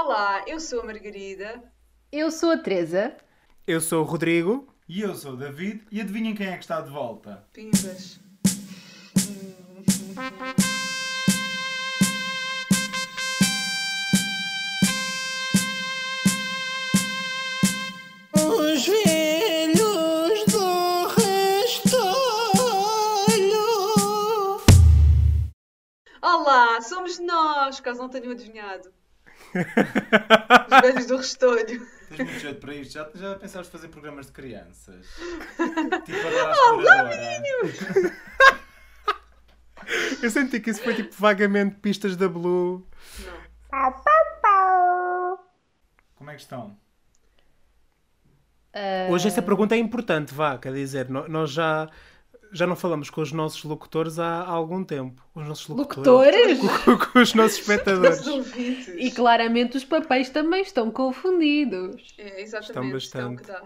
Olá, eu sou a Margarida. Eu sou a Teresa. Eu sou o Rodrigo. E eu sou o David. E adivinhem quem é que está de volta? Pimbas. Os velhos do restolho. Olá, somos nós, caso não tenham adivinhado. Os velhos do restolho. Tens muito jeito para isto. Já, já pensaste fazer programas de crianças? tipo agora a exploradora. Eu senti que isso foi tipo vagamente pistas da Blue. Não. Como é que estão? Hoje essa pergunta é importante, vá, quer dizer, nós já, já não falamos com os nossos locutores há, há algum tempo. Os nossos locutores? Locutores? Com, com os nossos espectadores. E claramente os papéis também estão confundidos. É, exatamente. Estão bastante. que dá.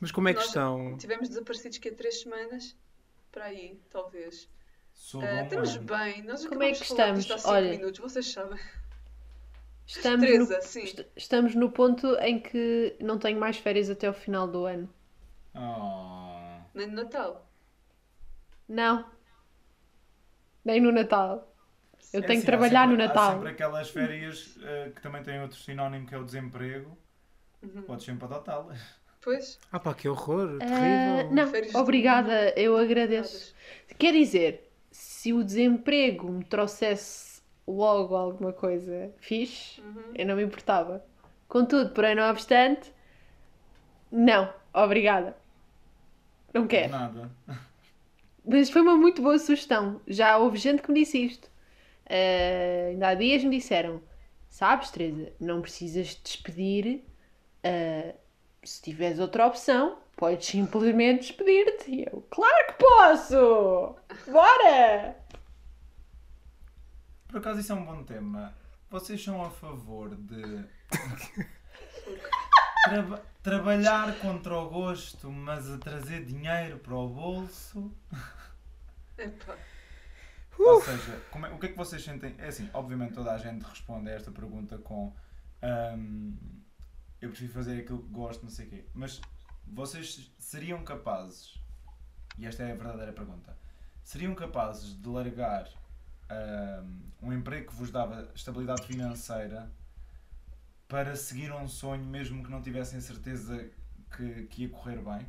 Mas como é que Nós estão? Tivemos desaparecidos que há três semanas. Para aí, talvez. Sou Ah, bom, estamos bem. Nós Como é que estamos? Olha. minutos, vocês sabem. Estamos Teresa, no, sim. est- estamos no ponto em que não tenho mais férias até o final do ano. Oh. Nem no Natal. Não. Nem no Natal. Eu É tenho assim, que trabalhar há sempre, no Há Natal. sempre aquelas férias eh, que também têm outro sinónimo que é o desemprego. Uhum. Podes sempre adotá-las. Pois. Ah pá, que horror, Ah, terrível. não, Férias de obrigada, eu agradeço. Quer dizer, se o desemprego me trouxesse logo alguma coisa fixe, Uhum. eu não me importava. Contudo, porém, não obstante, não, obrigada. Não quero. Nada. Mas foi uma muito boa sugestão. Já houve gente que me disse isto. Ah, ainda há dias me disseram: Sabes, Teresa, não precisas te despedir. ah, se tiveres outra opção, podes simplesmente despedir-te. E eu: Claro que posso! Bora! Por acaso isso é um bom tema. Vocês são a favor de traba- trabalhar contra o gosto, mas a trazer dinheiro para o bolso? Epá. Ou seja, como é- o que é que vocês sentem? É assim, obviamente toda a gente responde a esta pergunta com ahm, eu prefiro fazer aquilo que gosto, não sei o quê. Mas vocês seriam capazes, e esta é a verdadeira pergunta, seriam capazes de largar ahm, um emprego que vos dava estabilidade financeira para seguir um sonho mesmo que não tivessem certeza que, que ia correr bem?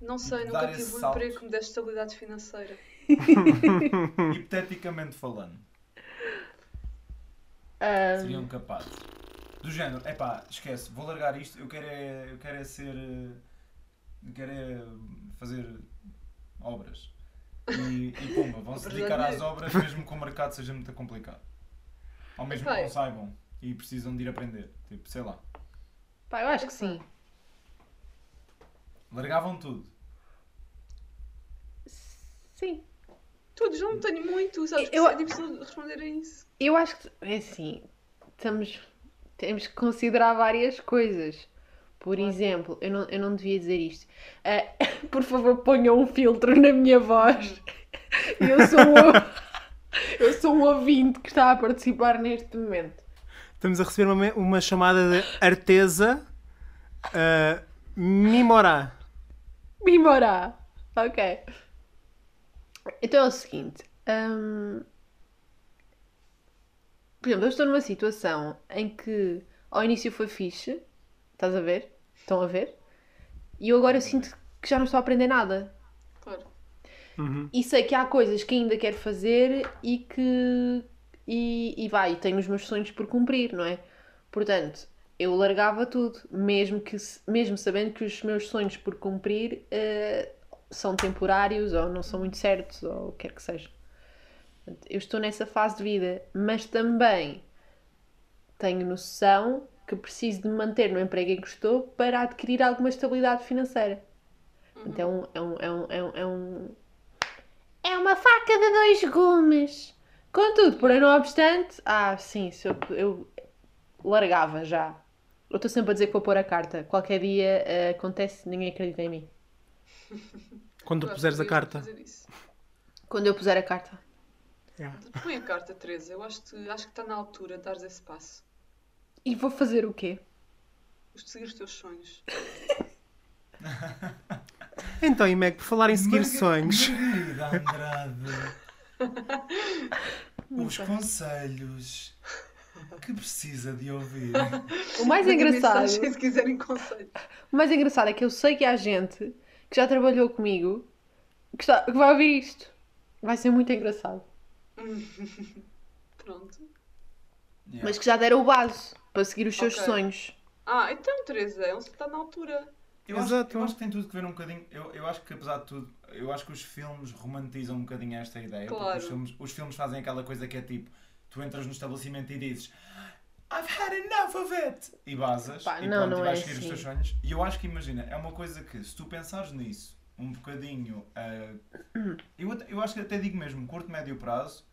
Não sei, Dar nunca tive um salto. emprego que me desse estabilidade financeira. Hipoteticamente falando. Ah, seriam capazes. Do género, epá, esquece, vou largar isto, eu quero é, eu quero é ser. eh, Eu quero é fazer obras. E, e pumba, vão se dedicar de às obras mesmo que o mercado seja muito complicado. Ou mesmo Epá, que não saibam e precisam de ir aprender. Tipo, sei lá. pá, eu acho que sim. Largavam tudo. Sim. Todos, não tenho muito, sabes? Eu- É difícil responder a isso. Eu acho que é assim, estamos, temos que considerar várias coisas. Por exemplo, eu não, eu não devia dizer isto. Ah, por favor, ponham um filtro na minha voz. Eu sou um, eu sou um ouvinte que está a participar neste momento. Estamos a receber uma, uma chamada de Artesa uh, Mimorá. Mimorá. Ok. Então é o seguinte. hum, por exemplo, eu estou numa situação em que ao início foi fixe. Estás a ver? Estão a ver? E eu agora sinto que já não estou a aprender nada. Claro. E sei que há coisas que ainda quero fazer e que. E, e vai, tenho os meus sonhos por cumprir, não é? Portanto, eu largava tudo, mesmo, que, mesmo sabendo que os meus sonhos por cumprir eh, são temporários ou não são muito certos ou o que quer que seja. Eu estou nessa fase de vida, mas também tenho noção que preciso de me manter no emprego em que estou para adquirir alguma estabilidade financeira. Então é um, é um, é um, é um- é uma faca de dois gumes. Contudo, porém não obstante, ah, sim, se eu, eu largava já. Eu estou sempre a dizer que vou pôr a carta. Qualquer dia eh, acontece, ninguém acredita em mim. Quando tu Claro, puseres a carta. Quando eu puser a carta. Yeah. Põe a carta, Teresa. Eu acho que, acho que está na altura de dares esse passo. E vou fazer o quê? Os de seguir os teus sonhos. Então, e Meg, por falar em seguir Marga- sonhos. Margarida Andrade. Os conselhos que precisa de ouvir. O mais engraçado, mensagem se quiserem conselhos. o mais engraçado é que eu sei que há gente que já trabalhou comigo que, está- que vai ouvir isto. Vai ser muito engraçado. Pronto. Yeah. Mas que já deram o base para seguir os seus Ok. sonhos. Ah, então, Teresa, ele está na altura. Eu acho, eu acho que tem tudo que ver um bocadinho. Eu, eu acho que apesar de tudo, eu acho que os filmes romantizam um bocadinho esta ideia. Claro. Porque os filmes, os filmes fazem aquela coisa que é tipo, tu entras no estabelecimento e dizes I've had enough of it! E basas Pá, e não, pronto, não e vais é seguir os assim. teus sonhos. E eu acho que imagina, é uma coisa que se tu pensares nisso um bocadinho, ah, eu, eu acho que até digo mesmo, curto, médio prazo,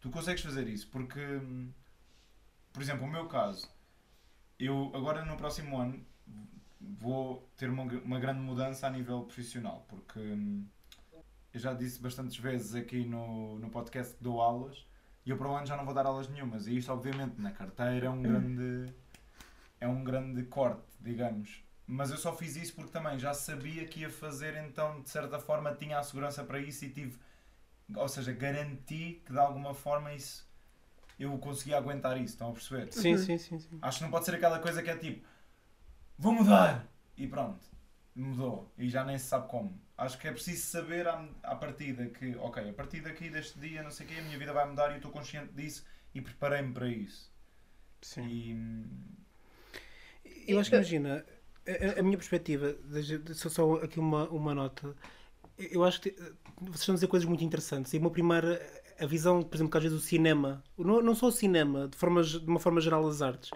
tu consegues fazer isso. Porque, por exemplo, o meu caso, eu agora no próximo ano vou ter uma, uma grande mudança a nível profissional, porque hum, eu já disse bastantes vezes aqui no, no podcast que dou aulas e eu para o ano já não vou dar aulas nenhumas. E isto, obviamente, na carteira é um grande, é um grande corte, digamos. Mas eu só fiz isso porque também já sabia que ia fazer, então de certa forma tinha a segurança para isso e tive, ou seja, garanti que de alguma forma isso eu conseguia aguentar isso, estão a perceber? Sim, sim, sim, sim. Acho que não pode ser aquela coisa que é tipo, vou mudar e pronto, mudou e já nem se sabe como. Acho que é preciso saber à, à partida que, ok, a partir daqui deste dia, não sei o quê, a minha vida vai mudar e eu estou consciente disso e preparei-me para isso. sim. E Eu acho que imagina, a, a- minha perspectiva, deixa- só, só aqui uma, uma nota. Eu acho que vocês estão a dizer coisas muito interessantes. E uma primeira, a visão, por exemplo, que às vezes o cinema, não, não só o cinema, de, forma, de uma forma geral as artes,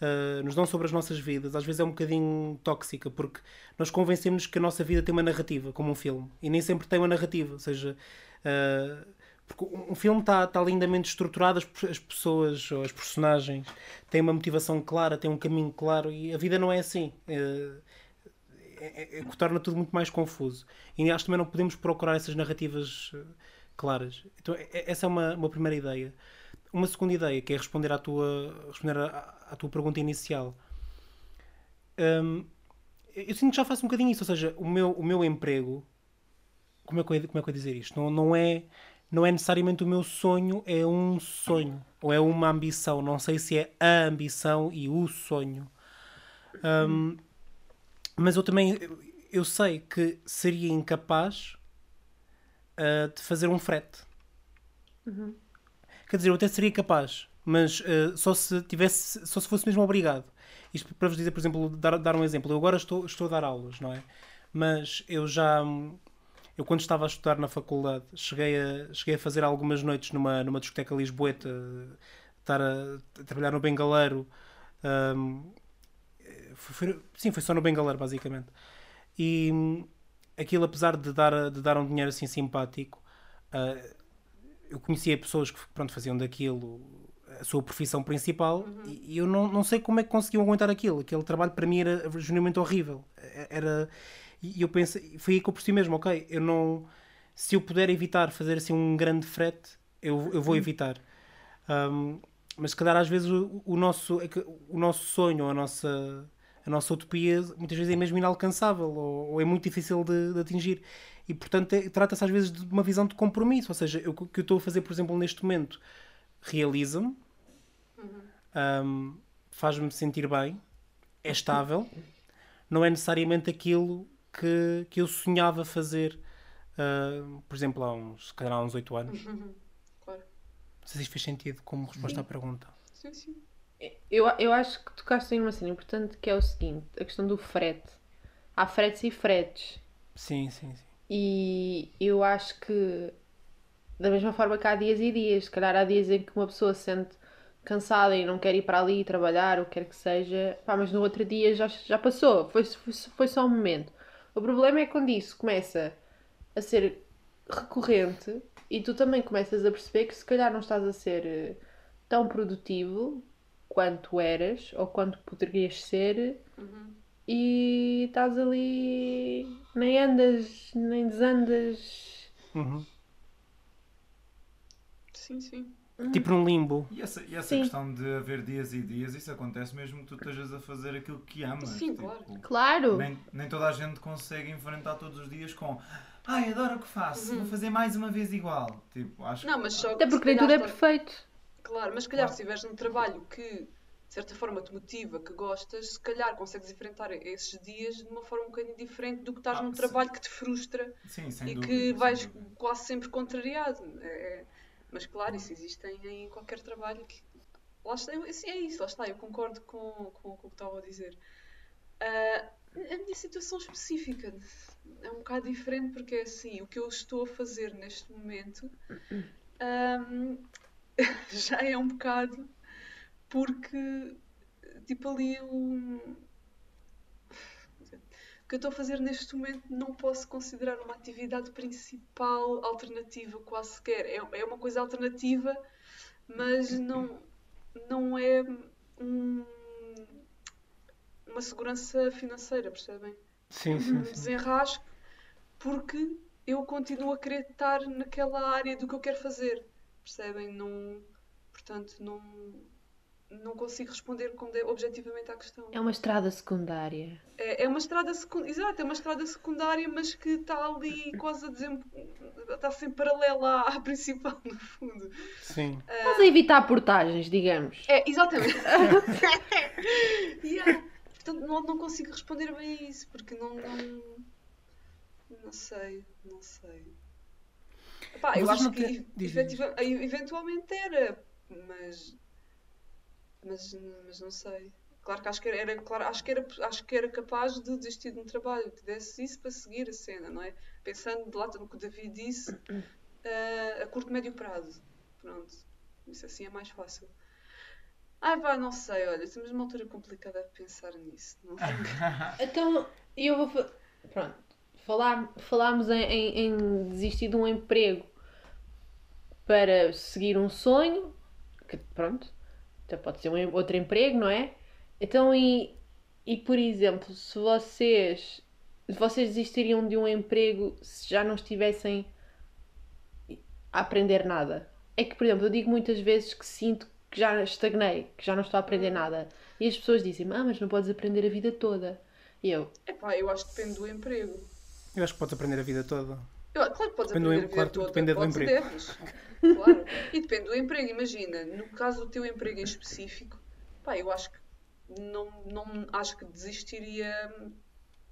ah, nos dão sobre as nossas vidas, às vezes é um bocadinho tóxica, porque nós convencemos que a nossa vida tem uma narrativa, como um filme, e nem sempre tem uma narrativa. Ou seja, ah, porque um filme está tá lindamente estruturado, as, as pessoas ou as personagens têm uma motivação clara, têm um caminho claro, e a vida não é assim. É, é- é- que torna tudo muito mais confuso. E acho que também não podemos procurar essas narrativas eh, claras. Então, é- é- essa é uma, uma primeira ideia. Uma segunda ideia, que é responder à tua, responder à, à tua pergunta inicial. Hum, eu sinto que já faço um bocadinho isso, ou seja, o meu, o meu emprego, como é que eu, como é que eu dizer isto? Não, não, é, não é necessariamente o meu sonho, é um sonho, ou é uma ambição. Não sei se é a ambição e o sonho. Hum, mas eu também eu, sei que seria incapaz ah, de fazer um frete. Quer dizer, eu até seria capaz, mas ah, só se tivesse, só se fosse mesmo obrigado. Isto para vos dizer, por exemplo, dar, dar um exemplo. Eu agora estou, estou a dar aulas, não é? Mas eu já, eu quando estava a estudar na faculdade, cheguei a, cheguei a fazer algumas noites numa, numa discoteca lisboeta, estar a, a trabalhar no Bengaleiro. hum, foi- sim, foi só no Bengaleiro, basicamente. E hum, aquilo, apesar de dar, de dar um dinheiro assim simpático, ah, eu conhecia pessoas que pronto, faziam daquilo a sua profissão principal e e eu não, não sei como é que conseguiam aguentar aquilo. Aquele trabalho para mim era genuinamente horrível. Era, e eu pensei, foi aí que eu percebi mesmo, ok, eu não. Se eu puder evitar fazer assim um grande frete, eu, eu vou evitar. Um, mas se calhar às vezes o, o nosso, é o nosso sonho, a nossa, a nossa utopia, muitas vezes é mesmo inalcançável ou, ou é muito difícil de, de atingir. E portanto é- trata-se às vezes de uma visão de compromisso. Ou seja, o que eu estou a fazer, por exemplo, neste momento, realiza-me, um, faz-me sentir bem, é estável, não é necessariamente aquilo que, que eu sonhava fazer, uh, por exemplo, há uns, se calhar há uns 8 anos. Claro. Não sei se isto fez sentido como resposta à pergunta. Sim, sim. Eu, eu acho que tocaste em uma cena importante que é o seguinte: a questão do frete. Há fretes e fretes. Sim, sim, sim. E eu acho que, da mesma forma que há dias e dias, se calhar há dias em que uma pessoa se sente cansada e não quer ir para ali trabalhar, o que quer que seja, pá, mas no outro dia já, já passou, foi, foi, foi só um momento. O problema é quando isso começa a ser recorrente e tu também começas a perceber que se calhar não estás a ser eh, tão produtivo quanto eras ou quanto poderias ser e estás ali, nem andas, nem desandas. Uhum. Sim, sim. tipo num limbo. E essa, e essa questão de haver dias e dias, isso acontece mesmo que tu estejas a fazer aquilo que amas. Sim, tipo, claro. Claro. Nem, nem toda a gente consegue enfrentar todos os dias com Ai, adoro o que faço, Uhum. vou fazer mais uma vez igual. Tipo, acho Não, mas só Até que porque nem tudo é tá- perfeito. Claro, mas se calhar Claro. se estiveres num trabalho que de certa forma te motiva, que gostas, se calhar consegues enfrentar esses dias de uma forma um bocadinho diferente do que estás Ah, num sim. trabalho que te frustra Sim, e dúvida. que vais quase sempre contrariado. É- é- Mas claro, isso existe em, em qualquer trabalho. Que... Lá está, eu- assim, é isso, lá está, eu concordo com, com, com o que estava a dizer. Ah, a minha situação específica é um bocado diferente porque é assim, o que eu estou a fazer neste momento ahm, já é um bocado porque tipo ali um o que eu estou a fazer neste momento não posso considerar uma atividade principal alternativa quase sequer. É, é uma coisa alternativa, mas não, não é um- uma segurança financeira, percebem? Sim, um sim, sim. desenrasque porque eu continuo a querer estar naquela área do que eu quero fazer. Percebem? Não, portanto, não, não consigo responder com de- objetivamente à questão. É uma estrada secundária. É, é uma estrada secundária, exato, é uma estrada secundária, mas que está ali quase a desem... está sempre paralela à, à principal, no fundo. sim. Estás a evitar portagens, digamos. É, exatamente. Yeah. Portanto, não, não consigo responder bem a isso, porque não. Não, não sei, não sei. Epá, eu acho que diz, efetiva- eventualmente era, mas, mas. Mas não sei. Claro que acho que era, era- claro, acho que era, acho que era capaz de desistir de um trabalho que desse isso para seguir a cena, não é? Pensando de lá no que o David disse, eh, a curto médio prazo. Pronto. Isso assim é mais fácil. Ai pá, não sei, olha, estamos numa altura complicada a pensar nisso. Não Então, eu vou. Pronto. Falar, falámos em, em- em desistir de um emprego para seguir um sonho. Que, pronto. Até pode ser um outro emprego, não é? Então, e, e por exemplo, se vocês. Vocês desistiriam de um emprego se já não estivessem a aprender nada? É que, por exemplo, eu digo muitas vezes que sinto que já estagnei, que já não estou a aprender nada. E as pessoas dizem, ah, mas não podes aprender a vida toda. E eu, Epá, eu acho que depende do emprego. Eu acho que podes aprender a vida toda. Eu, claro que podes Depende do aprender em- a vida claro, toda. depende do emprego. deves. Claro. E depende do emprego. Imagina, no caso do teu emprego em específico, pá, eu acho que não, não acho que desistiria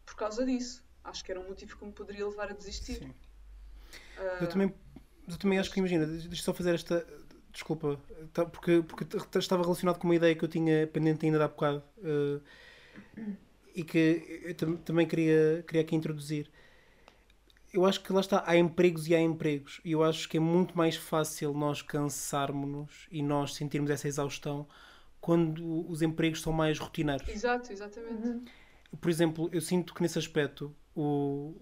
por causa disso. Acho que era um motivo que me poderia levar a desistir. Sim. Ah, Eu também, eu também acho que, imagina, deixa só fazer esta. Desculpa, tá- porque, porque estava relacionado com uma ideia que eu tinha pendente ainda de há bocado eh, e que eu tam- também queria, queria aqui introduzir. Eu acho que lá está, há empregos e há empregos, e eu acho que é muito mais fácil nós cansarmos-nos e nós sentirmos essa exaustão quando os empregos são mais rotineiros. Exato, exatamente. Por exemplo, eu sinto que nesse aspecto o...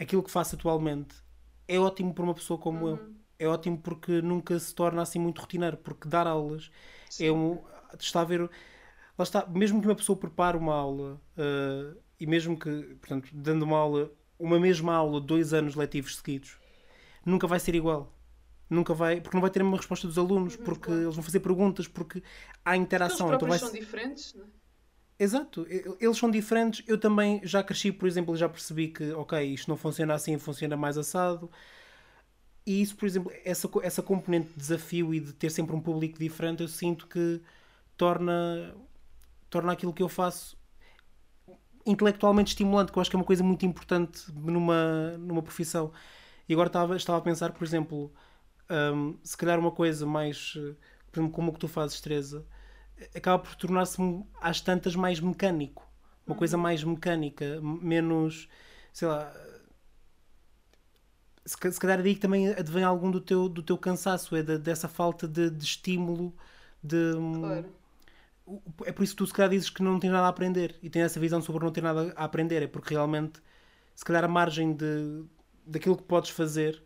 aquilo que faço atualmente é ótimo para uma pessoa como eu. É ótimo porque nunca se torna assim muito rotineiro, porque dar aulas é um. Está a ver. Lá está, mesmo que uma pessoa prepare uma aula eh, e mesmo que, portanto, dando uma aula, uma mesma aula, dois anos letivos seguidos, nunca vai ser igual. Nunca vai, porque não vai ter a mesma resposta dos alunos, porque claro. eles vão fazer perguntas, porque há interação. próprios vai são diferentes, não é? Exato, eles são diferentes. Eu também já cresci, por exemplo, e já percebi que, ok, isto não funciona assim, funciona mais assado. E isso, por exemplo, essa, essa componente de desafio e de ter sempre um público diferente, eu sinto que torna, torna aquilo que eu faço intelectualmente estimulante, que eu acho que é uma coisa muito importante numa, numa profissão. E agora estava, estava a pensar, por exemplo, hum, se calhar uma coisa mais, por exemplo, como o que tu fazes, Teresa, acaba por tornar-se um- às tantas mais mecânico. Uma coisa mais mecânica, menos, sei lá. Se, ca- se calhar é daí que também advém algum do teu, do teu cansaço, é da- dessa falta de, de estímulo, de. Claro. É por isso que tu se calhar dizes que não tens nada a aprender e tens essa visão sobre não ter nada a aprender, é porque realmente, se calhar, a margem de, daquilo que podes fazer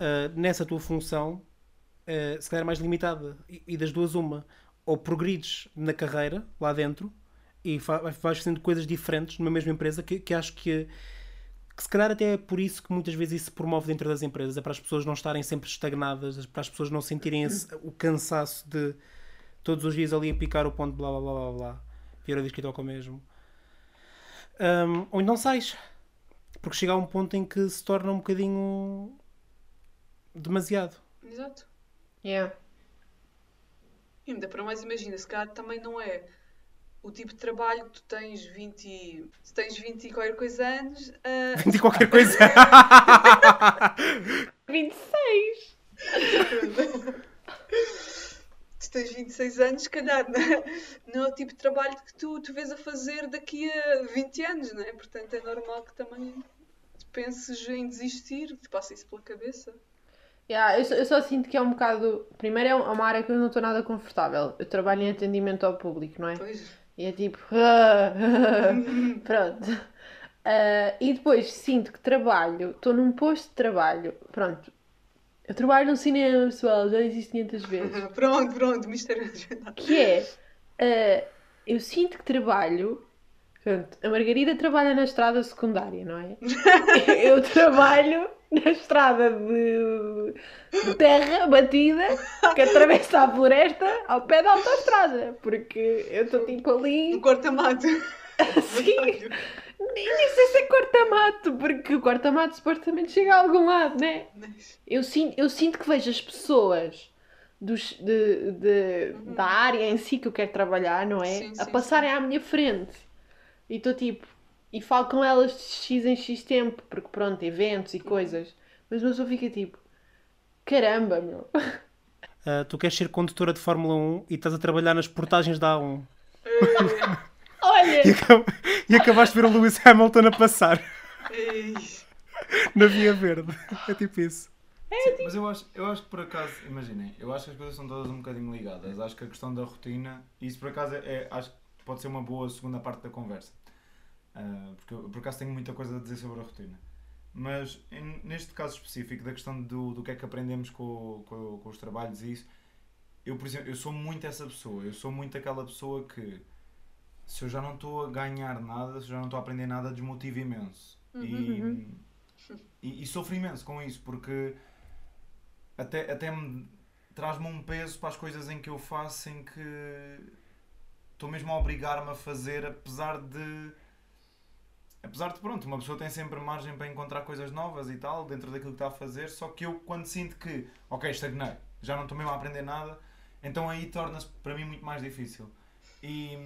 ah, nessa tua função ah, se calhar é mais limitada. E, e das duas, uma, ou progrides na carreira lá dentro e vais fazendo coisas diferentes numa mesma empresa que, que acho que, que se calhar até é por isso que muitas vezes isso se promove dentro das empresas, é para as pessoas não estarem sempre estagnadas, para as pessoas não sentirem esse- o cansaço de todos os dias ali a picar o ponto, blá blá blá blá blá, Vieira diz que toca o mesmo. Hum, ou então sais, porque chega a um ponto em que se torna um bocadinho demasiado. Exato. Yeah. E ainda para mais, imagina, se calhar também não é o tipo de trabalho que tu tens 20 e... Se tens 20 e qualquer coisa anos... ah, De qualquer coisa. 26! Tu tens 26 anos, se calhar não, não é o tipo de trabalho que tu, tu vês a fazer daqui a 20 anos, não é? Portanto, é normal que também penses em desistir, te passa isso pela cabeça. Yeah, eu, só, eu só sinto que é um bocado. Primeiro, é uma área que eu não estou nada confortável. Eu trabalho em atendimento ao público, não é? Pois, E é tipo. Pronto. Ah, e depois sinto que trabalho, estou num posto de trabalho. Pronto. Eu trabalho no cinema, pessoal, já disse isto 500 vezes. pronto, pronto, mistério agendado. Que é. ah, eu sinto que trabalho. Pronto, a Margarida trabalha na estrada secundária, não é? Eu trabalho na estrada de, de terra batida que atravessa a floresta ao pé da autoestrada. Porque eu estou tipo ali. No corta-mato. Sim. Nem, nem sei se é corta-mato, porque o corta-mato supostamente chega a algum lado, né? Eu sinto, eu sinto que vejo as pessoas dos, de, de- da área em si que eu quero trabalhar, não é? Sim, a sim, passarem à minha frente. E estou tipo. E falo com elas de X em X tempo, porque pronto, eventos e coisas. Mas uma pessoa fica tipo. Caramba, meu. Ah, tu queres ser condutora de Fórmula 1 e estás a trabalhar nas portagens da A1. Olha! E, acab- e acabaste de ver o Lewis Hamilton a passar na Via Verde. É tipo isso. Sim, mas eu acho, eu acho que por acaso, imaginem, eu acho que as coisas são todas um bocadinho ligadas. Acho que a questão da rotina, isso por acaso é, é- acho que pode ser uma boa segunda parte da conversa. Ah, porque eu por acaso tenho muita coisa a dizer sobre a rotina. Mas em- neste caso específico, da questão do, do que é que aprendemos com, com, com os trabalhos e isso, eu, por exemplo, eu sou muito essa pessoa. Eu sou muito aquela pessoa que se eu já não estou a ganhar nada, se eu já não estou a aprender nada, desmotivo imenso. E, e, e sofro imenso com isso, porque até, até me traz-me um peso para as coisas em que eu faço em que estou mesmo a obrigar-me a fazer, apesar de. Apesar de, pronto, uma pessoa tem sempre margem para encontrar coisas novas e tal, dentro daquilo que está a fazer, só que eu, quando sinto que, ok, estagnei, já não estou mesmo a aprender nada, então aí torna-se para mim muito mais difícil. E,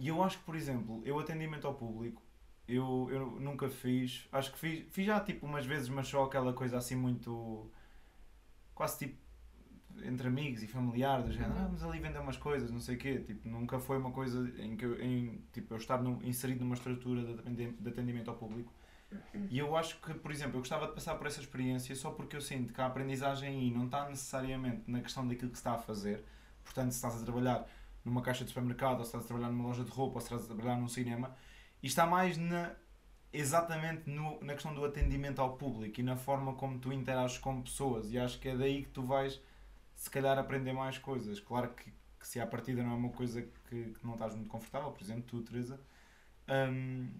e eu acho que, por exemplo, eu atendimento ao público, eu, eu nunca fiz, acho que fiz, fiz já tipo umas vezes, mas só aquela coisa assim muito. quase tipo entre amigos e familiares, do género, ah, vamos ali vender umas coisas, não sei o quê. Tipo, nunca foi uma coisa em que eu, em, tipo, eu estar no- inserido numa estrutura de atendimento ao público. E eu acho que, por exemplo, eu gostava de passar por essa experiência só porque eu sinto que a aprendizagem aí não está necessariamente na questão daquilo que se está a fazer. Portanto, se estás a trabalhar numa caixa de supermercado, ou se estás a trabalhar numa loja de roupa, ou se estás a trabalhar num cinema, e está mais na, exatamente no- na questão do atendimento ao público e na forma como tu interages com pessoas. E acho que é daí que tu vais, se calhar, aprender mais coisas. Claro que, que se à partida não é uma coisa que, que não estás muito confortável, por exemplo, tu, Teresa, hum,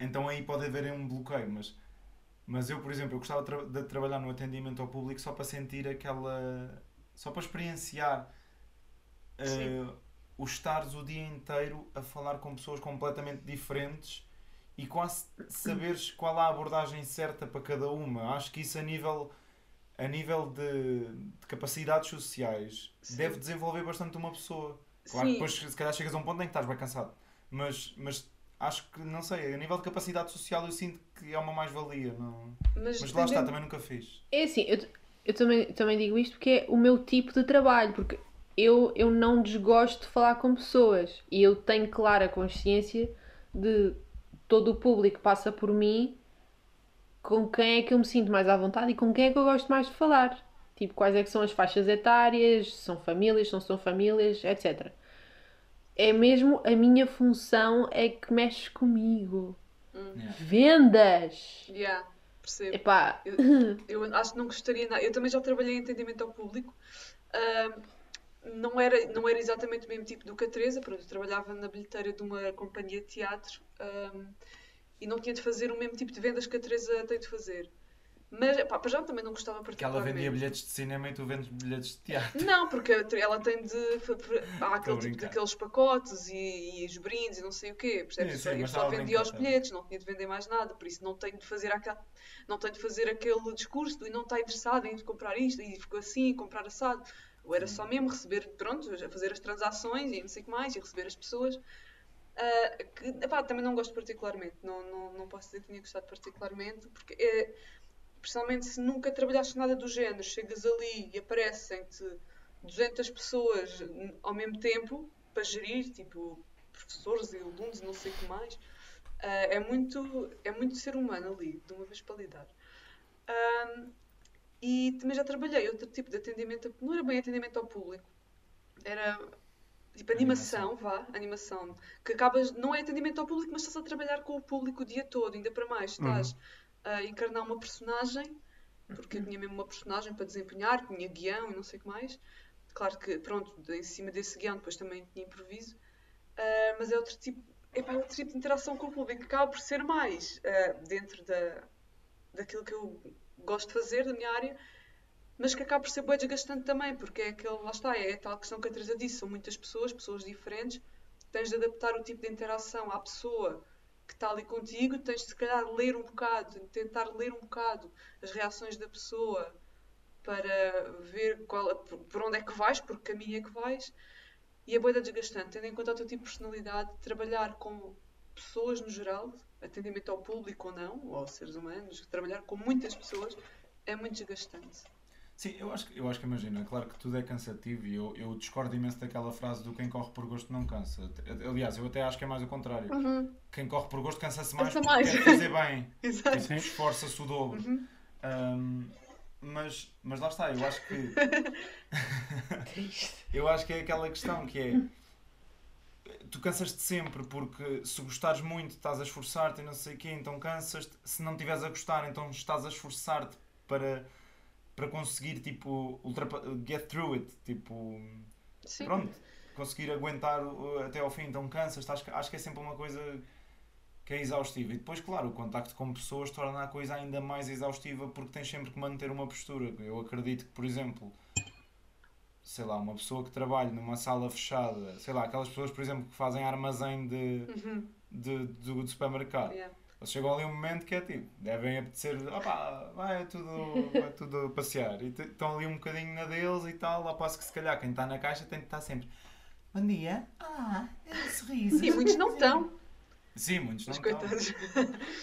então aí pode haver um bloqueio. Mas, mas eu, por exemplo, eu gostava de, tra- de trabalhar no atendimento ao público só para sentir aquela. só para experienciar. Uh, o estares o dia inteiro a falar com pessoas completamente diferentes e quase saberes qual a abordagem certa para cada uma. Acho que isso a nível, a nível de, de capacidades sociais Sim. deve desenvolver bastante uma pessoa. Claro Sim. que depois se calhar chegas a um ponto em que estás bem cansado. Mas, mas acho que, não sei, a nível de capacidade social eu sinto que é uma mais-valia. Não... Mas, Mas lá está, também nunca fiz. É assim, eu, eu também, também digo isto porque é o meu tipo de trabalho, porque eu, eu não desgosto de falar com pessoas e eu tenho clara consciência de todo o público que passa por mim com quem é que eu me sinto mais à vontade e com quem é que eu gosto mais de falar. Tipo, quais é que são as faixas etárias, se são famílias, se não são famílias, etc. É mesmo a minha função é que mexe comigo. Yeah. Vendas! Yeah, percebo. Epá, Eu acho que não gostaria nada. Eu também já trabalhei em atendimento ao público. Não, era, não era exatamente o mesmo tipo do que a Teresa. Pronto, eu trabalhava na bilheteira de uma companhia de teatro. ahm, e não tinha de fazer o mesmo tipo de vendas que a Teresa tem de fazer. Mas, pá, para já também não gostava Que ela vendia bilhetes de cinema e tu vendes bilhetes de teatro. Não, porque ela tem de. Há aquele tipo daqueles pacotes e, e os brindes e não sei o quê, percebes? Sim, sim, Só- eu só vendia os bilhetes, não tinha de vender mais nada, por isso não tenho de fazer aquele, não tenho de fazer aquele discurso e não está interessado em comprar isto e ficou assim, comprar assado. Eu era só mesmo receber, pronto, fazer as transações e não sei o que mais, e receber as pessoas. Ah, que, epá, também não gosto particularmente, não, não, não posso dizer que tinha gostado particularmente, porque é, principalmente se nunca trabalhaste nada do género, chegas ali e aparecem-te 200 pessoas ao mesmo tempo para gerir, tipo professores e alunos e não sei o que mais, ah, é, muito, é muito ser humano ali, de uma vez para lidar. Ahm, e também já trabalhei outro tipo de atendimento, não era bem atendimento ao público, era tipo animação, vá, animação, que acabas, não é atendimento ao público, mas estás a trabalhar com o público o dia todo, ainda para mais, estás a encarnar uma personagem, porque eu tinha mesmo uma personagem para desempenhar, tinha guião e não sei o que mais. Claro que, pronto, em cima desse guião depois também tinha improviso, Ah, mas é outro tipo, epá, é outro tipo de interação com o público, acaba por ser mais ah, dentro da, daquilo que eu gosto de fazer, da minha área, mas que acaba por ser bem desgastante também, porque é aquele, lá está, é a tal questão que a Teresa disse, são muitas pessoas, pessoas diferentes, tens de adaptar o tipo de interação à pessoa que está ali contigo, tens de se calhar ler um bocado, tentar ler um bocado as reações da pessoa para ver qual, por, onde é que vais, por que caminho é que vais, e é boa desgastante, tendo em conta o teu tipo de personalidade, trabalhar com pessoas no geral, atendimento ao público ou não, ou aos seres humanos, trabalhar com muitas pessoas é muito desgastante. Sim, eu acho, que- eu acho que imagina, claro que tudo é cansativo e eu, eu discordo imenso daquela frase do quem corre por gosto não cansa. Aliás, eu até acho que é mais o contrário. Quem corre por gosto cansa-se mais Cansa porque mais. quer fazer bem. Exato. Tipo, esforça-se o dobro. Um, mas, mas lá está, eu acho que Triste. eu acho que é aquela questão que é tu cansas-te sempre porque se gostares muito estás a esforçar-te e não sei o quê, então cansas-te. Se não estiveres a gostar, então estás a esforçar-te para, para conseguir tipo get through it, tipo Sim. pronto, conseguir aguentar até ao fim, então cansas, acho, que- acho que é sempre uma coisa que é exaustiva. E depois, claro, o contacto com pessoas torna a coisa ainda mais exaustiva porque tens sempre que manter uma postura. Eu acredito que, por exemplo, sei lá, uma pessoa que trabalha numa sala fechada, sei lá, aquelas pessoas, por exemplo, que fazem armazém de, de, do, do supermercado. Yeah. Chegam ali um momento que é tipo, devem apetecer, opá, vai é tudo, vai tudo passear. E estão ali um bocadinho na deles e tal, ao passo que se calhar quem está na caixa tem que estar sempre. Bom dia. Ah, é um sorriso. E muitos não estão, Sim, muitos não estão.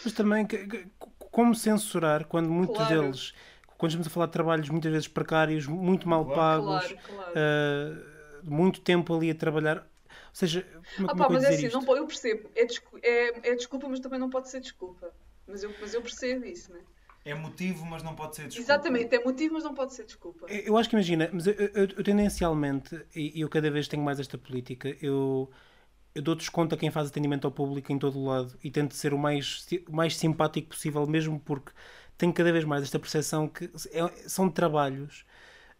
Mas também, que- que- como censurar quando muitos Claro. deles, quando estamos a falar de trabalhos muitas vezes precários, muito mal Claro. pagos, Claro, claro. ah, muito tempo ali a trabalhar. Ou seja, como, Ah é pá, eu ia mas é dizer assim, isto? não, eu percebo. É, descu- é, é desculpa, mas também não pode ser desculpa. Mas eu, mas eu percebo isso, né? É motivo, mas não pode ser desculpa. Exatamente, é motivo, mas não pode ser desculpa. Eu acho que imagina, mas eu, eu- eu tendencialmente, e eu cada vez tenho mais esta política, eu, eu dou desconto a quem faz atendimento ao público em todo o lado e tento ser o mais, o mais simpático possível, mesmo porque tenho cada vez mais esta percepção que é- são trabalhos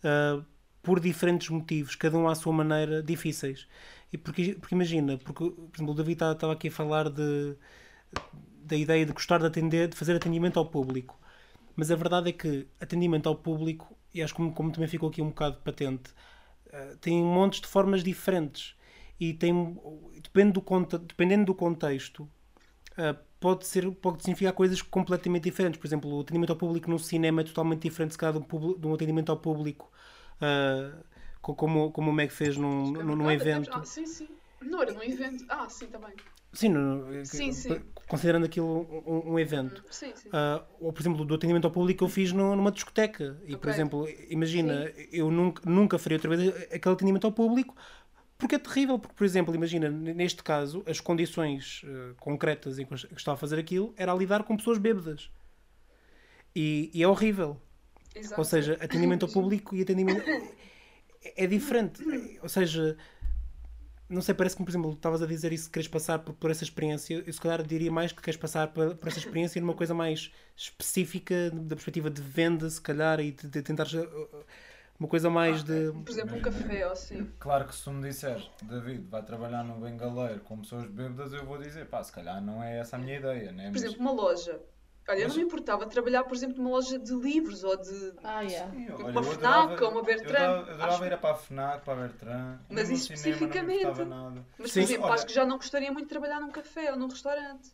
ah, por diferentes motivos, cada um à sua maneira, difíceis. E porque, porque imagina, porque, por exemplo, o David estava- aqui a falar de, da ideia de gostar de atender, de fazer atendimento ao público. Mas a verdade é que atendimento ao público, e acho que como, como também ficou aqui um bocado patente, eh, tem montes de formas diferentes. E tem, depende do, dependendo do contexto, eh, pode, ser, pode significar coisas completamente diferentes. Por exemplo, o atendimento ao público no cinema é totalmente diferente, se calhar, de um, publi- de um atendimento ao público, co- como, como o Meg fez num, num, num evento. Ah, sim, sim. Não era num evento. Ah, sim, bem. Sim, no- Sim, sim. considerando aquilo um, um evento. Sim, sim. Ah, ou, por exemplo, do atendimento ao público eu fiz no- numa discoteca. E, por Ok. exemplo, imagina, eu nunca, nunca faria outra vez aquele atendimento ao público porque é terrível. Porque, por exemplo, imagina, neste caso, as condições ah, concretas em que estava a fazer aquilo era a lidar com pessoas bêbadas. E, e é horrível. Exato. Ou seja, atendimento ao público e atendimento. É, é diferente. Ou seja, não sei, parece que, por exemplo, estavas a dizer isso, que queres passar por, por essa experiência. Eu, se calhar, diria mais que queres passar por, por essa experiência numa coisa mais específica, da perspectiva de venda, se calhar, e de, de tentar uh, uh, Uma coisa mais Ah, de. Por exemplo, um café ou assim. Claro que se tu me disseres, David, vai trabalhar no bengaleiro com pessoas bêbadas, eu vou dizer, pá, se calhar não é essa a minha ideia, né? Por Mas- exemplo, uma loja. Olha, eu não me importava trabalhar, por exemplo, numa loja de livros ou de. Ah, yeah. Sim, Uma olha, eu FNAC adorava- ou uma Bertrand. Eu adorava, Acho- ir para a FNAC, para a Bertrand. Mas isso no cinema, Não me especificamente. Mas, Sim. por exemplo, Olha- acho que já não gostaria muito de trabalhar num café ou num restaurante.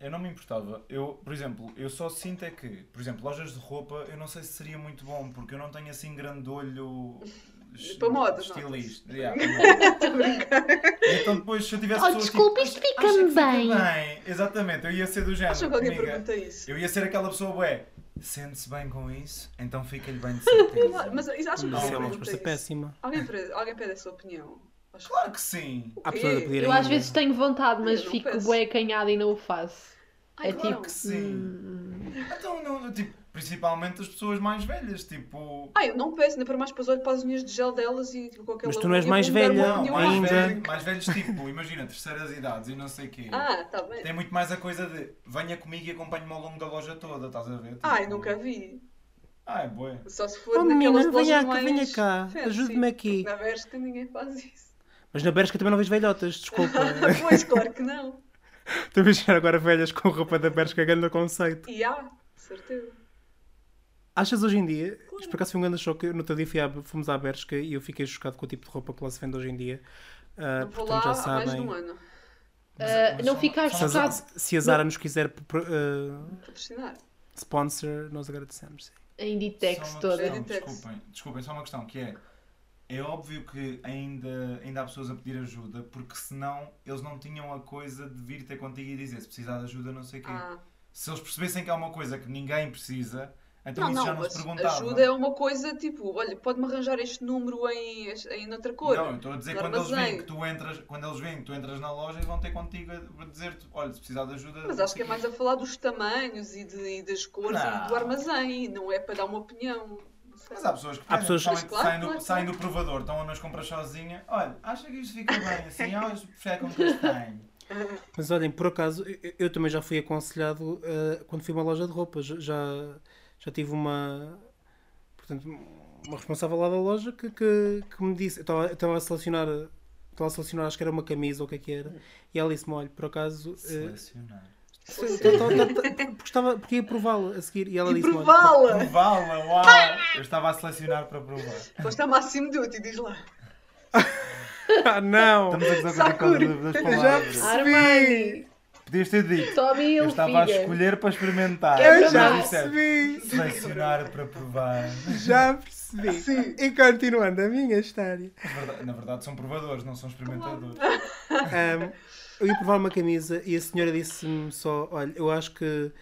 Eu não me importava. Eu, por exemplo, eu só sinto é que, por exemplo, lojas de roupa, eu não sei se seria muito bom, porque eu não tenho assim grande olho Para moda, estilista. Yeah, então depois, se eu tivesse Oh, pessoas desculpa, tipo, isto "Acha- fica-me bem." bem. Exatamente, eu ia ser do género. Acho que alguém amiga, pergunta isso. Eu ia ser aquela pessoa, ué, sente-se bem com isso, então fica-lhe bem de certeza. Mas isso- acho que Isso alguém é uma pergunta resposta isso. péssima. Alguém, pede- alguém pede a sua opinião. Claro que sim. Há pessoas a quê? pedir Eu às vezes tenho vontade, mas Eu não fico peço. bué acanhada e não o faço. Ai, é claro. tipo. que sim. hum, Então, não, tipo, principalmente as pessoas mais velhas, tipo. Ah, eu não peço, ainda para mais para olho para as unhas de gel delas e tipo, com aquela Mas tu não és mais velha, Não, opinião mais, velho- mais velhos, tipo, imagina, terceiras idades e não sei o quê. Ah, tá bem. Tem muito mais a coisa de venha comigo e acompanhe-me ao longo da loja toda, estás a ver? Tipo, Ai, nunca vi. Ah, é boa. Só se for Oh naquelas menina, lojas venha cá, mais venha cá, ajude-me aqui. Na Bershka ninguém faz isso. Mas na Bershka também não vejo velhotas, desculpa. pois, claro que não. Estou a imaginar agora velhas com roupa da Bershka, grande conceito. E há, certeza. Achas hoje em dia, isto por acaso foi um grande choque, no outro dia fui à- fomos à Bershka e eu fiquei chocado com o tipo de roupa que lá se vende hoje em dia. Não vou portanto, lá já há mais de sabem. um ano. Mas- mas não ficaste Se chocado? se a Zara nos quiser ah, Patrocinar. sponsor, nós agradecemos. sim. A Inditex toda. questão, Inditex. Desculpem, desculpem, só uma questão que é. É óbvio que ainda, ainda há pessoas a pedir ajuda, porque senão eles não tinham a coisa de vir ter contigo e dizer se precisar de ajuda, não sei o quê. Ah. Se eles percebessem que há uma coisa que ninguém precisa, então Não, isso já não, não se perguntava. ajuda é uma coisa tipo, olha, pode-me arranjar este número em, em outra cor. Não, estou a dizer quando eles veem que tu entras, quando eles veem que tu entras na loja e vão ter contigo a dizer-te, olha, se precisar de ajuda. Mas não acho que é mais a falar dos tamanhos e, de- e das cores Não. e do armazém, não é para dar uma opinião. Mas há pessoas que Há pessoas- Mas claro, saem, do, claro, saem do provador, estão nas compras sozinha. Olha, acha que isto fica bem assim? Ah, prefere com castanho. Mas olhem, por acaso, eu, eu também já fui aconselhado ah, quando fui a uma loja de roupas. Já, já tive uma. Portanto, uma responsável lá da loja que, que, que me disse. Eu estava- a selecionar. Estava a selecionar, acho que era uma camisa ou o que é que era. E ela disse-me: olha, por acaso. ah, Selecionar. Sim, tá- tá- tá- porque, estava, porque ia prová-la a seguir. E ela E olha, prová-la! Prová-la, uau! Eu estava a selecionar para provar. Foste a máximo duty, diz lá. Ah, não! Estamos a gozar com das Já palavras. percebi! Armani! Podias ter dito. Tommy Eu estava a escolher para experimentar. Eu já percebi! Selecionar para provar. Já percebi! E continuando a minha história. Na verdade, na verdade são provadores, não são experimentadores. Um, eu ia provar uma camisa e a senhora disse-me só: Olha, eu acho que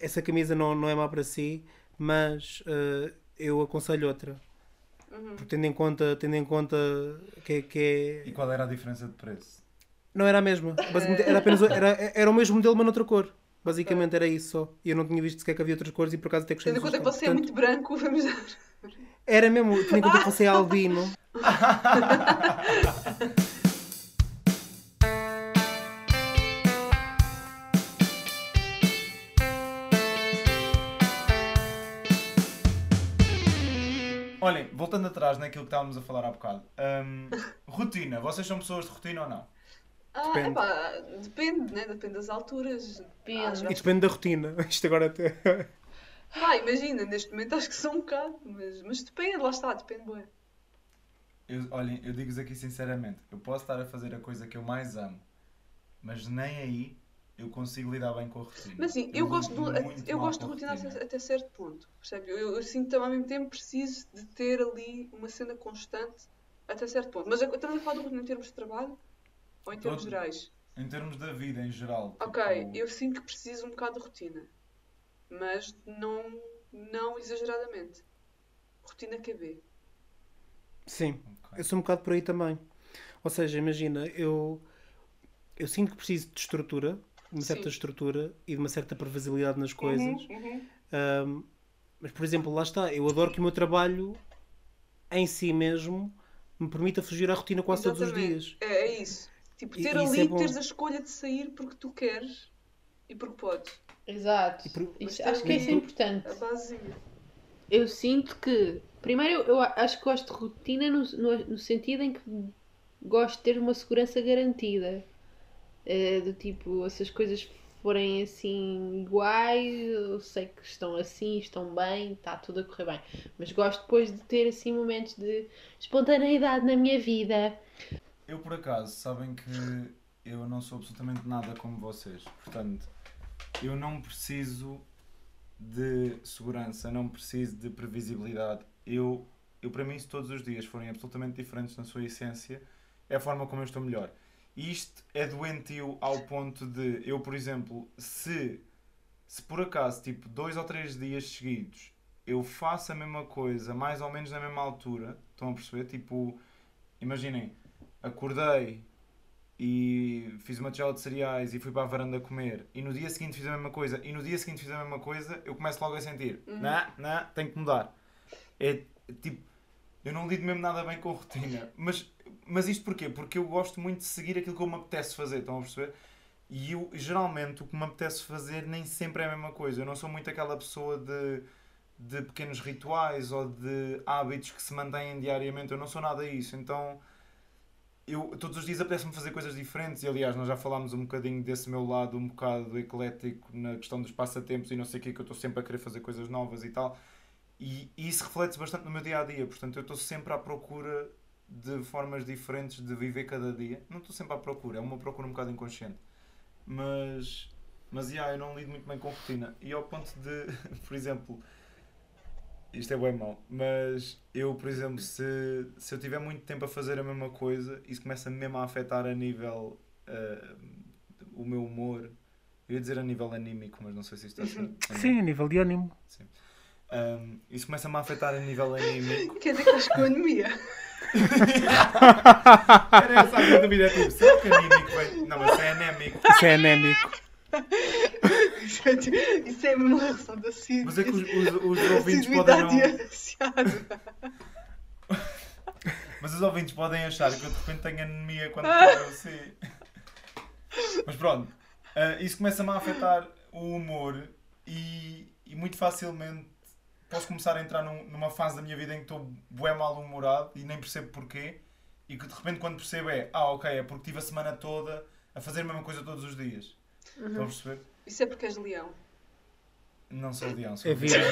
essa camisa não, não é má para si, mas uh, eu aconselho outra. Porque tendo em conta, tendo em conta que, que E é. qual era a diferença de preço? Não era a mesma. Basicamente, era, apenas, era, era o mesmo modelo, mas noutra cor. Basicamente era isso só. E eu não tinha visto sequer que havia outras cores e por acaso até gostei Tendo em conta que você é muito branco, vamos dar. Era mesmo, tendo em conta que você é albino. voltando atrás naquilo que estávamos a falar há bocado. hum, rotina. Vocês são pessoas de rotina ou não? Ah, Depende. epá, depende, né? Depende das alturas. Depende. Ah, E depende da rotina. Isto agora até. Ah, imagina, neste momento acho que são um bocado, mas, mas depende, lá está, depende, bué. Eu, olhem, eu digo-vos aqui sinceramente. Eu posso estar a fazer a coisa que eu mais amo, mas nem aí eu consigo lidar bem com a rotina. Mas sim, eu, gosto lido de, eu gosto de rotina até, rotina. até certo ponto, percebe? Eu, eu, eu sinto ao mesmo tempo preciso de ter ali uma cena constante até certo ponto. Mas eu- estamos a falar de rotina em termos de trabalho ou em termos Todo. gerais? Em termos da vida em geral. Ok, tipo, eu sinto que preciso um bocado de rotina, mas não, não exageradamente. Rotina KB. Sim. ok. Eu sou um bocado por aí também. Ou seja, imagina, eu, eu sinto que preciso de estrutura, uma certa Sim. estrutura e de uma certa previsibilidade nas coisas. Uhum. Um, mas, por exemplo, lá está, eu adoro que o meu trabalho em si mesmo me permita fugir à rotina quase todos os Exatamente. dias. É, é isso. Tipo, ter e isso ali, é teres a escolha de sair porque tu queres e porque podes. Exato. Por- Isso- acho que isso é também- importante. A basezinha. eu sinto que. Primeiro, eu a- acho que gosto de rotina no, no, no sentido em que gosto de ter uma segurança garantida. Eh, do tipo, se as coisas forem assim iguais, eu sei que estão assim, estão bem, está tudo a correr bem. Mas gosto depois de ter assim momentos de espontaneidade na minha vida. Eu, por acaso, sabem que eu não sou absolutamente nada como vocês. Portanto, eu não preciso de segurança, não preciso de previsibilidade. Eu, eu para mim, se todos os dias forem absolutamente diferentes na sua essência, é a forma como eu estou melhor. Isto é doentio ao ponto de eu, por exemplo, se, se por acaso, tipo, dois ou três dias seguidos, eu faço a mesma coisa, mais ou menos na mesma altura, estão a perceber? Tipo, imaginem, acordei e fiz uma tigela de cereais e fui para a varanda comer e no dia seguinte fiz a mesma coisa e no dia seguinte fiz a mesma coisa, eu começo logo a sentir, Uhum. não, não, tenho que mudar. É tipo, eu não lido mesmo nada bem com a rotina. Mas, mas isto porquê? Porque eu gosto muito de seguir aquilo que eu me apetece fazer, estão a perceber? E eu, geralmente, o que me apetece fazer nem sempre é a mesma coisa. Eu não sou muito aquela pessoa de, de pequenos rituais ou de hábitos que se mantêm diariamente. Eu não sou nada isso. Então, eu, todos os dias apetece-me fazer coisas diferentes. E, aliás, nós já falámos um bocadinho desse meu lado um bocado eclético na questão dos passatempos e não sei o que, que eu estou sempre a querer fazer coisas novas e tal. E, e isso reflete-se bastante no meu dia a dia. Portanto, eu estou sempre à procura de formas diferentes de viver cada dia. Não estou sempre à procura, é uma procura um bocado inconsciente. Mas, mas yeah, eu não lido muito bem com rotina. E ao ponto de, por exemplo, isto é bem mau, mas eu, por exemplo, se, se eu tiver muito tempo a fazer a mesma coisa, isso começa mesmo a afetar a nível ah, o meu humor. Eu ia dizer a nível anímico, mas não sei se isto está certo. Sim, a nível de ânimo. Um, isso começa-me a afetar a nível anímico. Quer dizer que estás com anemia? Era essa a minha dúvida, é tipo, vem? Não, mas é anémico. Isso é anémico. Isso é, isso é uma relação da CID. Mas é que os, os, os ouvintes podem não. Mas os ouvintes podem achar que eu de repente tenho anemia quando eu assim. Mas pronto, ah, isso começa-me a afetar o humor e, e muito facilmente posso começar a entrar num- numa fase da minha vida em que estou bué mal-humorado e nem percebo porquê. E que de repente quando percebo é, ah ok, é porque tive a semana toda a fazer a mesma coisa todos os dias. Estão a perceber? Isso é porque és leão. Não sou leão, sou É virgem.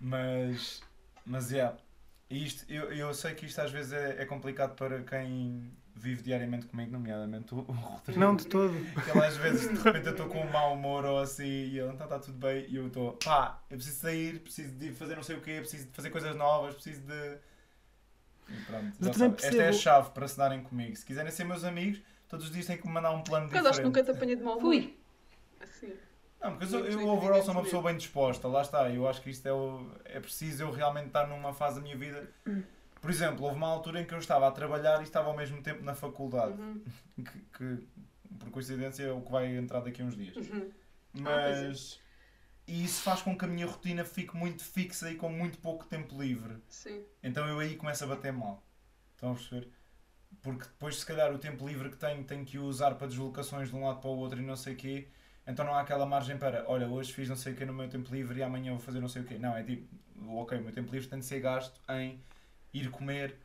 Mas, mas é. E isto, eu, eu sei que isto às vezes é, é complicado para quem vive diariamente comigo, nomeadamente o, o Rodrigo. Não de todo. Que ele às vezes de repente eu estou com um mau humor ou assim e ele, então está tudo bem. E eu estou, pá, eu preciso sair, preciso de fazer não sei o quê, preciso de fazer coisas novas, preciso de. E pronto, Mas já sabe. Esta é a percebo- chave para se darem comigo. Se quiserem ser meus amigos, todos os dias têm que me mandar um plano Por acaso acho que diferente. nunca te apanhei de mau humor. Fui. Assim. Não, porque eu, eu overall sou uma pessoa bem disposta, lá está. Eu acho que isto é, o, é preciso eu realmente estar numa fase da minha vida. Por exemplo, houve uma altura em que eu estava a trabalhar e estava ao mesmo tempo na faculdade, Uhum. que, que, por coincidência é o que vai entrar daqui a uns dias. Uhum. Ah, é. Mas. E isso faz com que a minha rotina fique muito fixa e com muito pouco tempo livre. Sim. Então eu aí começo a bater mal. Estão a perceber? Porque depois, se calhar, o tempo livre que tenho, tenho que o usar para deslocações de um lado para o outro e não sei o quê. Então não há aquela margem para, olha, hoje fiz não sei o quê no meu tempo livre e amanhã vou fazer não sei o quê. Não, é tipo, ok, o meu tempo livre tem de ser gasto em ir comer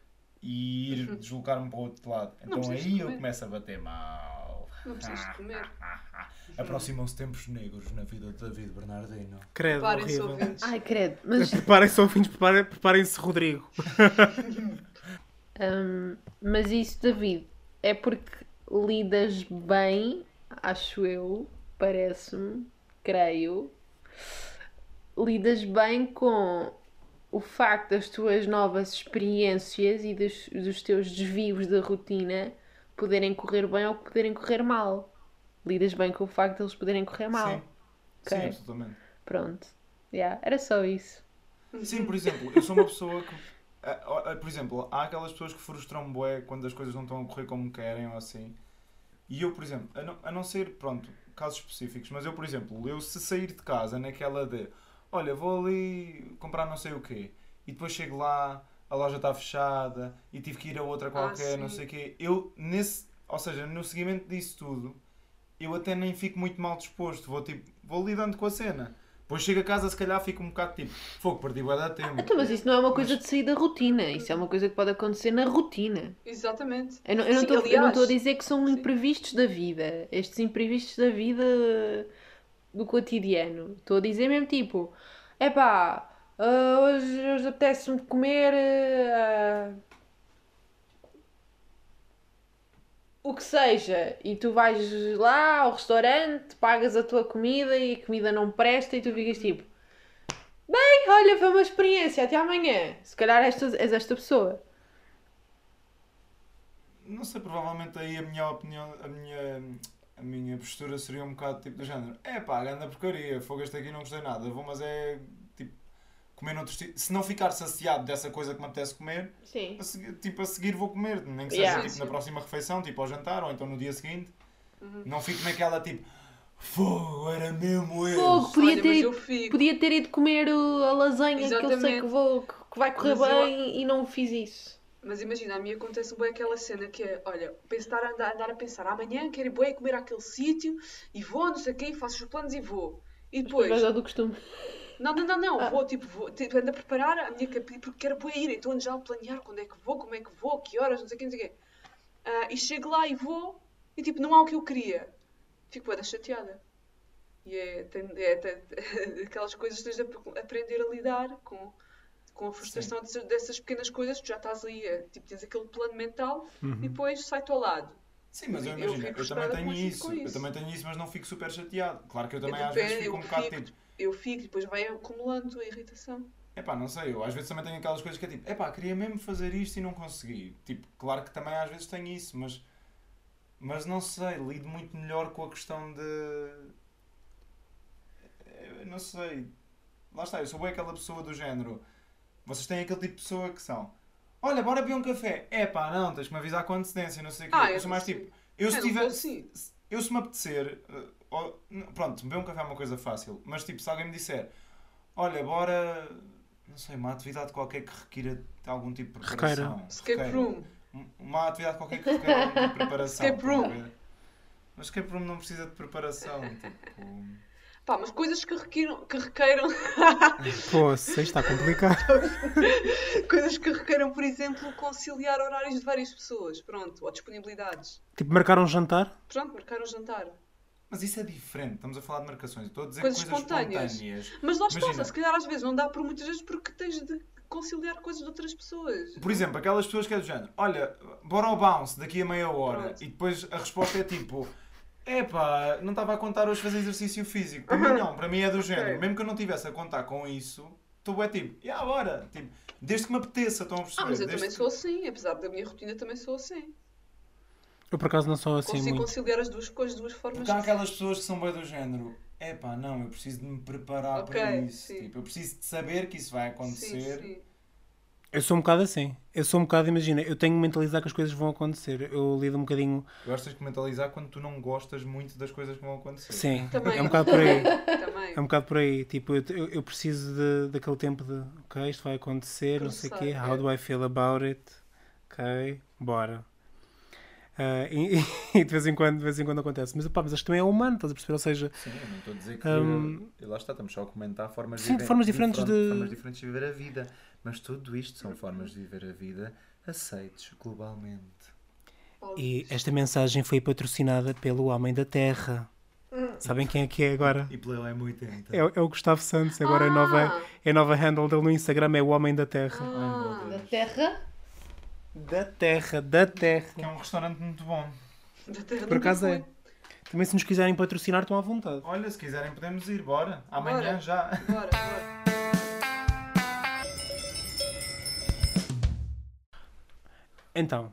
e ir deslocar-me para o outro lado. Então aí eu começo a bater mal. Não precisas de comer. Aproximam-se tempos negros na vida de David Bernardino. Credo, Preparem-se horrível. ouvintes. Ai, credo. Mas Preparem-se ouvintes, preparem- preparem-se Rodrigo. Hum, mas isso, David, é porque lidas bem, acho eu, parece-me, creio, lidas bem com o facto das tuas novas experiências e dos, dos teus desvios da rotina poderem correr bem ou poderem correr mal. Lidas bem com o facto de eles poderem correr mal. Sim, Ok. sim, absolutamente. Pronto. Yeah, era só isso. Sim, por exemplo, eu sou uma pessoa que. ah, ah, Por exemplo, há aquelas pessoas que frustram bué quando as coisas não estão a correr como querem ou assim. E eu, por exemplo, a não, a não ser, pronto, casos específicos, mas eu, por exemplo, eu se sair de casa naquela de olha, vou ali comprar não sei o quê, e depois chego lá, a loja está fechada e tive que ir a outra qualquer, não sim. sei o quê, eu nesse, ou seja, no seguimento disso tudo, eu até nem fico muito mal disposto. Vou, tipo, vou lidando com a cena. Depois chego a casa, se calhar fico um bocado tipo, fogo, perdi bué da tempo. Então, mas isso não é uma coisa de sair da rotina. Isso é uma coisa que pode acontecer na rotina. Exatamente. Eu não, não estou- não a dizer que são sim. imprevistos da vida. Estes imprevistos da vida do cotidiano. Estou a dizer mesmo tipo, epá, ah, hoje, hoje apetece-me comer ah, o que seja. E tu vais lá ao restaurante, pagas a tua comida e a comida não presta e tu ficas tipo, bem, olha, foi uma experiência, até amanhã. Se calhar esta, és esta pessoa. Não sei, provavelmente aí a minha opinião, a minha, a minha postura seria um bocado tipo do género: é pá, anda porcaria, fogo este aqui não gostei nada, vou, mas é tipo comer noutro sítio. Se não ficar saciado dessa coisa que me apetece comer, Sim. a seguir, tipo a seguir vou comer, nem que seja Yeah. tipo, na próxima refeição, tipo ao jantar ou então no dia seguinte. Uhum. Não fico naquela tipo: fogo, era mesmo eu. Fogo, podia Olha, ter, eu podia ter ido comer o- a lasanha que eu sei Exatamente. que, vou, que vai correr Mas eu- bem e não fiz isso. Mas imagina, a mim acontece bem aquela cena que é, olha, pensar, andar, andar a pensar, amanhã quero ir bué comer àquele sítio e vou, não sei o quê, faço os planos e vou. E Depois vais ao do costume. não, não, não, não, Ah. vou, tipo, vou, tipo, ando a preparar a minha cabeça, porque quero bué ir, então ando já a planear quando é que vou, como é que vou, que horas, não sei o quê, não sei o quê. Ah, e chego lá e vou, e tipo, não há o que eu queria. Fico da chateada. E é, tem, é, tem- aquelas coisas que tens de ap- aprender a lidar com, com a frustração dessas, dessas pequenas coisas, tu já estás ali, a, tipo, tens aquele plano mental Uhum. e depois sai-te ao lado. Sim, mas eu Eu imagino, fico eu, também tenho isso, isso, eu também tenho isso, mas não fico super chateado. Claro que eu Eu também às dependo, vezes fico eu um bocado fico- tipo, Eu fico e depois vai acumulando a irritação. epá, não sei, eu às vezes também tenho aquelas coisas que é tipo, epá, queria mesmo fazer isto e não consegui. Tipo, claro que também às vezes tenho isso, mas, mas não sei, lido muito melhor com a questão de. Eu não sei. Lá está, eu sou bem aquela pessoa do género. Vocês têm aquele tipo de pessoa que são. Olha, bora beber um café. Epá, não, tens que me avisar com antecedência, não sei o quê. Ah, eu sou mais tipo. Eu se não tiver. Eu se me apetecer. eh, pronto, beber um café é uma coisa fácil. Mas tipo, se alguém me disser. Olha, bora. Não sei, uma atividade qualquer que requira algum tipo de Requeira. preparação. Escape room. Um- Uma atividade qualquer que requeira algum tipo de preparação. Escape room. Mas escape room não precisa de preparação. Tipo. Pá, mas coisas que requeiram, que requeiram Pô, sei, está complicado. coisas que requeiram, por exemplo, conciliar horários de várias pessoas, pronto, ou disponibilidades. Tipo, marcar um jantar? Pronto, marcar um jantar. Mas isso é diferente. Estamos a falar de marcações. Estou a dizer Coisas coisas, espontâneas. espontâneas. Mas lá está, se calhar às vezes não dá por muitas vezes porque tens de conciliar coisas de outras pessoas. Por exemplo, aquelas pessoas que é do género, olha, bora ao bounce daqui a meia hora. Pronto. E depois a resposta é tipo, epá, não estava a contar hoje fazer exercício físico. Para mim não, para mim é do género. Mesmo que eu não estivesse a contar com isso, tu é tipo, e bora. Tipo, desde que me apeteça, estão a perceber? Ah, mas eu Desde também que- sou assim, apesar da minha rotina também sou assim. Eu por acaso não sou assim Consigo muito. conciliar as duas coisas de duas formas. Porque há aquelas pessoas que são bem do género, epá, não, eu preciso de me preparar Ok, para isso. Tipo, eu preciso de saber que isso vai acontecer. Sim, sim. Eu sou um bocado assim. Eu sou um bocado, imagina, eu tenho que mentalizar que as coisas vão acontecer. Eu lido um bocadinho. Gostas de mentalizar quando tu não gostas muito das coisas que vão acontecer. Sim, Também. é um bocado por aí. Também. É um bocado por aí. Tipo, eu, eu- preciso de, daquele tempo de, ok, isto vai acontecer, não sei o quê. How do I feel about it? Ok, bora. Ah, e, e de vez em quando, de vez em quando acontece. Mas, pá, mas isto também é humano, estás a perceber? Ou seja, Sim, eu não estou a dizer que. E lá está, estamos só a comentar formas, Sim, vive- formas diferentes diferente- de- formas diferentes de viver a vida. Mas tudo isto são formas de viver a vida aceites globalmente. e esta mensagem foi patrocinada pelo Homem da Terra. Sabem quem é que é agora? E M80. É, o- é o Gustavo Santos, agora é a nova, Ah. é a nova handle dele no Instagram, é o Homem da Terra. Ah, Da terra? Da Terra, da Terra. Que é um restaurante muito bom. da terra Por acaso é. Também se nos quiserem patrocinar, estão à vontade. Olha, se quiserem podemos ir, bora. Amanhã Bora. já. Bora, bora. Então,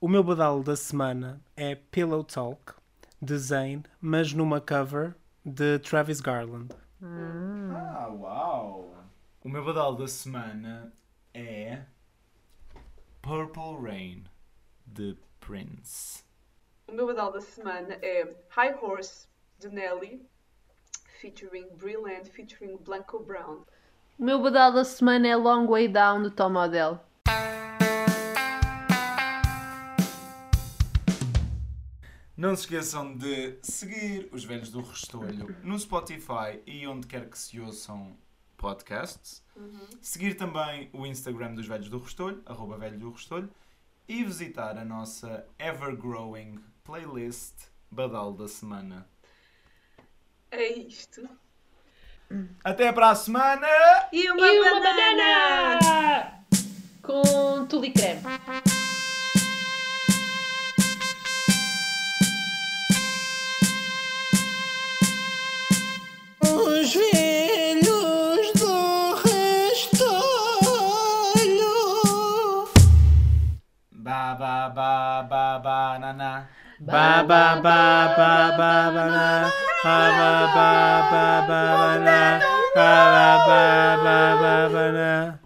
o meu badalo da semana é Pillow Talk, de Zayn, mas numa cover de Travis Garland. Ah, uau! O meu badal da semana é Purple Rain, de Prince. O meu badal da semana é High Horse, de Nelly, featuring Brilliant, featuring Blanco Brown. O meu badal da semana é Long Way Down do Tom Odell. Não se esqueçam de seguir os Velhos do Restolho no Spotify e onde quer que se ouçam podcasts. Seguir também o Instagram dos Velhos do Restolho, arroba Velho do Restolho. E visitar a nossa ever-growing playlist Badal da Semana. É isto. Até para a semana! E uma, E uma banana! banana! Com tule creme. Restolho. Ba ba ba ba banana. Ba ba ba ba ba ba na. Ba ba ba ba ba ba na. Ba ba ba ba ba ba na.